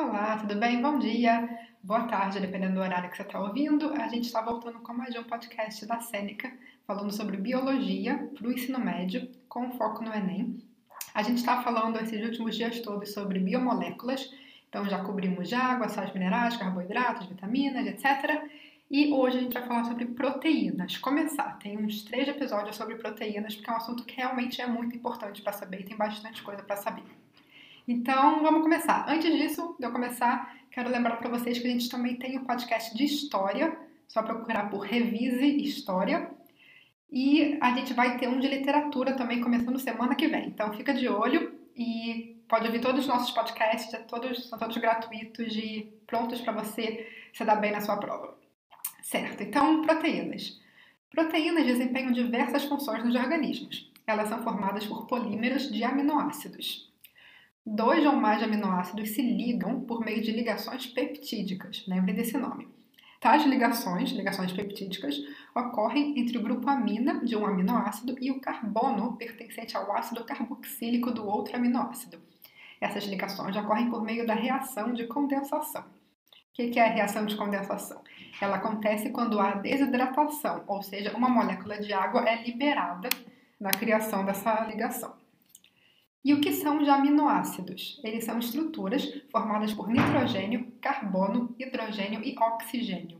Olá, tudo bem? Bom dia, boa tarde, dependendo do horário que você está ouvindo. A gente está voltando com mais um podcast da Sêneca, falando sobre biologia para o ensino médio, com foco no Enem. A gente está falando esses últimos dias todos sobre biomoléculas, então já cobrimos de água, sais minerais, carboidratos, vitaminas, etc. E hoje a gente vai falar sobre proteínas. Começar, tem uns três episódios sobre proteínas, porque é um assunto que realmente é muito importante para saber e tem bastante coisa para saber. Então, vamos começar. Antes disso, de eu começar, quero lembrar para vocês que a gente também tem um podcast de história, só procurar por Revise História. E a gente vai ter um de literatura também começando semana que vem. Então, fica de olho e pode ouvir todos os nossos podcasts, é todos, são todos gratuitos e prontos para você se dar bem na sua prova. Certo, então, proteínas. Proteínas desempenham diversas funções nos organismos. Elas são formadas por polímeros de aminoácidos dois ou mais aminoácidos se ligam por meio de ligações peptídicas. Lembre desse nome. Tais ligações, ligações peptídicas, ocorrem entre o grupo amina de um aminoácido e o carbono pertencente ao ácido carboxílico do outro aminoácido. Essas ligações ocorrem por meio da reação de condensação. O que é a reação de condensação? Ela acontece quando há desidratação, ou seja, uma molécula de água é liberada na criação dessa ligação. E o que são os aminoácidos? Eles são estruturas formadas por nitrogênio, carbono, hidrogênio e oxigênio.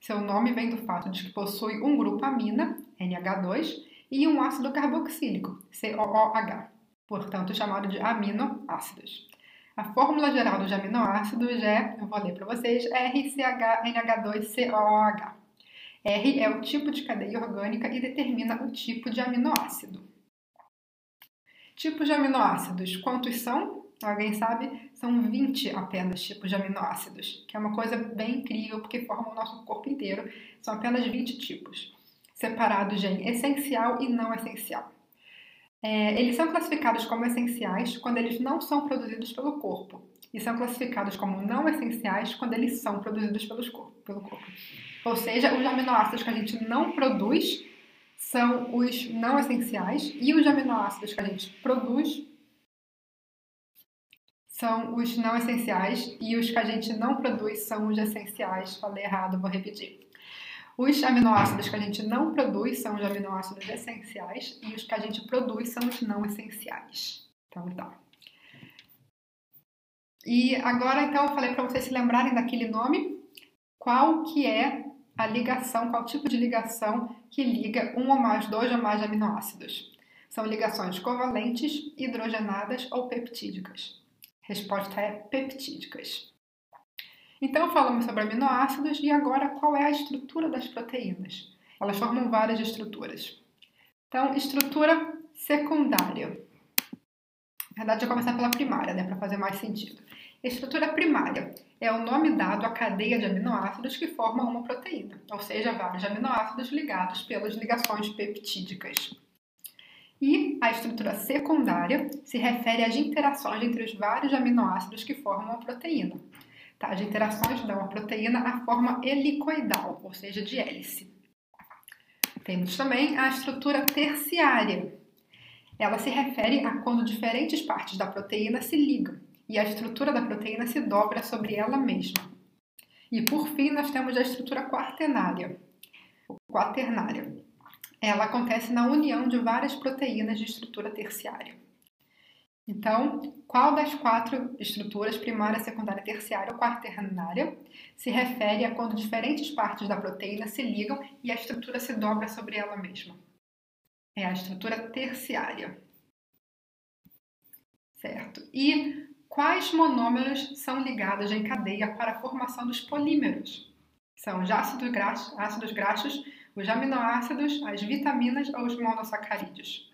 Seu nome vem do fato de que possui um grupo amina, NH2, e um ácido carboxílico, COOH, portanto chamado de aminoácidos. A fórmula geral dos aminoácidos é, eu vou ler para vocês, RCHNH2COOH. R é o tipo de cadeia orgânica e determina o tipo de aminoácido. Tipos de aminoácidos, quantos são? Alguém sabe? São 20 apenas tipos de aminoácidos, que é uma coisa bem incrível porque formam o nosso corpo inteiro. São apenas 20 tipos, separados em essencial e não essencial. É, eles são classificados como essenciais quando eles não são produzidos pelo corpo, e são classificados como não essenciais quando eles são produzidos pelos corpo, pelo corpo. Ou seja, os aminoácidos que a gente não produz são os não essenciais e os aminoácidos que a gente produz são os não essenciais e os que a gente não produz são os essenciais. Falei errado, vou repetir. Os aminoácidos que a gente não produz são os aminoácidos essenciais e os que a gente produz são os não essenciais. Então tá. E agora então eu falei para vocês se lembrarem daquele nome, qual que é a ligação, qual tipo de ligação que liga um ou mais, dois ou mais aminoácidos? São ligações covalentes, hidrogenadas ou peptídicas? Resposta é peptídicas. Então falamos sobre aminoácidos e agora qual é a estrutura das proteínas? Elas formam várias estruturas. Então, estrutura secundária. Na verdade, eu vou começar pela primária, né, para fazer mais sentido. Estrutura primária é o nome dado à cadeia de aminoácidos que formam uma proteína, ou seja, vários aminoácidos ligados pelas ligações peptídicas. E a estrutura secundária se refere às interações entre os vários aminoácidos que formam a proteína. Tá? As interações dão à proteína a forma helicoidal, ou seja, de hélice. Temos também a estrutura terciária. Ela se refere a quando diferentes partes da proteína se ligam e a estrutura da proteína se dobra sobre ela mesma. E por fim, nós temos a estrutura quaternária. Quaternária. Ela acontece na união de várias proteínas de estrutura terciária. Então, qual das quatro estruturas, primária, secundária, terciária ou quaternária, se refere a quando diferentes partes da proteína se ligam e a estrutura se dobra sobre ela mesma? É a estrutura terciária. Certo. E Quais monômeros são ligados em cadeia para a formação dos polímeros? São os ácidos graxos, ácidos graxos, os aminoácidos, as vitaminas ou os monossacarídeos?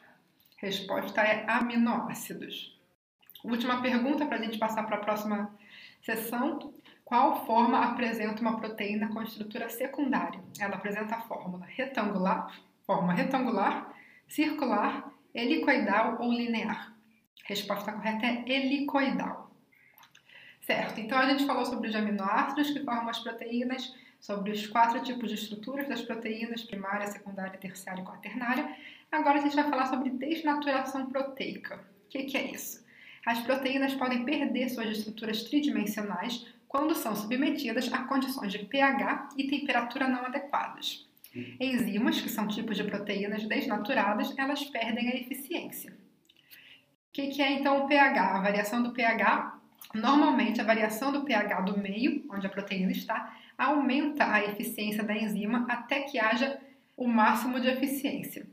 Resposta é aminoácidos. Última pergunta para a gente passar para a próxima sessão. Qual forma apresenta uma proteína com estrutura secundária? Ela apresenta a fórmula retangular, forma retangular, circular, helicoidal ou linear. Resposta correta é helicoidal. Certo, então a gente falou sobre os aminoácidos que formam as proteínas, sobre os quatro tipos de estruturas das proteínas, primária, secundária, terciária e quaternária. Agora a gente vai falar sobre desnaturação proteica. O que, que é isso? As proteínas podem perder suas estruturas tridimensionais quando são submetidas a condições de pH e temperatura não adequadas. Enzimas, que são tipos de proteínas desnaturadas, elas perdem a eficiência. O que, que é então o pH? A variação do pH, normalmente a variação do pH do meio, onde a proteína está, aumenta a eficiência da enzima até que haja o máximo de eficiência.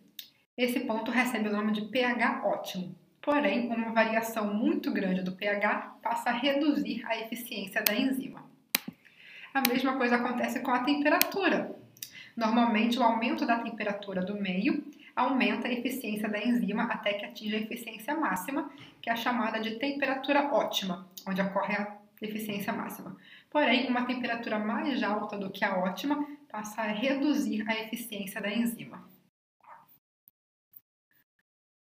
Esse ponto recebe o nome de pH ótimo. Porém, uma variação muito grande do pH passa a reduzir a eficiência da enzima. A mesma coisa acontece com a temperatura. Normalmente, o aumento da temperatura do meio aumenta a eficiência da enzima até que atinja a eficiência máxima, que é a chamada de temperatura ótima, onde ocorre a eficiência máxima. Porém, uma temperatura mais alta do que a ótima passa a reduzir a eficiência da enzima.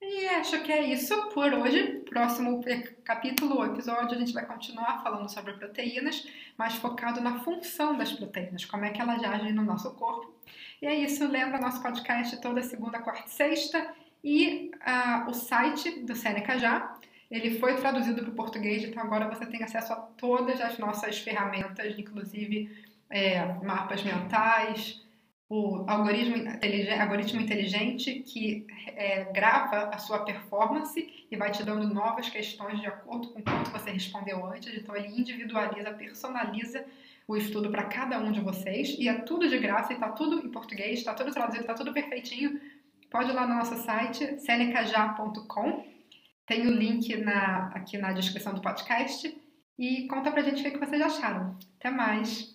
E acho que é isso por hoje. Próximo capítulo ou episódio a gente vai continuar falando sobre proteínas, mas focado na função das proteínas, como é que elas agem no nosso corpo. E é isso, lembra nosso podcast toda segunda, quarta e sexta e uh, o site do Seneca Já. Ele foi traduzido para o português, então agora você tem acesso a todas as nossas ferramentas, inclusive é, mapas mentais, o algoritmo inteligente, algoritmo inteligente que é, grava a sua performance e vai te dando novas questões de acordo com quanto você respondeu antes. Então, ele individualiza, personaliza o estudo para cada um de vocês e é tudo de graça e está tudo em português, está tudo traduzido, está tudo perfeitinho. Pode ir lá no nosso site, senecajá.com. Tem o link na, aqui na descrição do podcast. E conta pra gente o que vocês acharam. Até mais!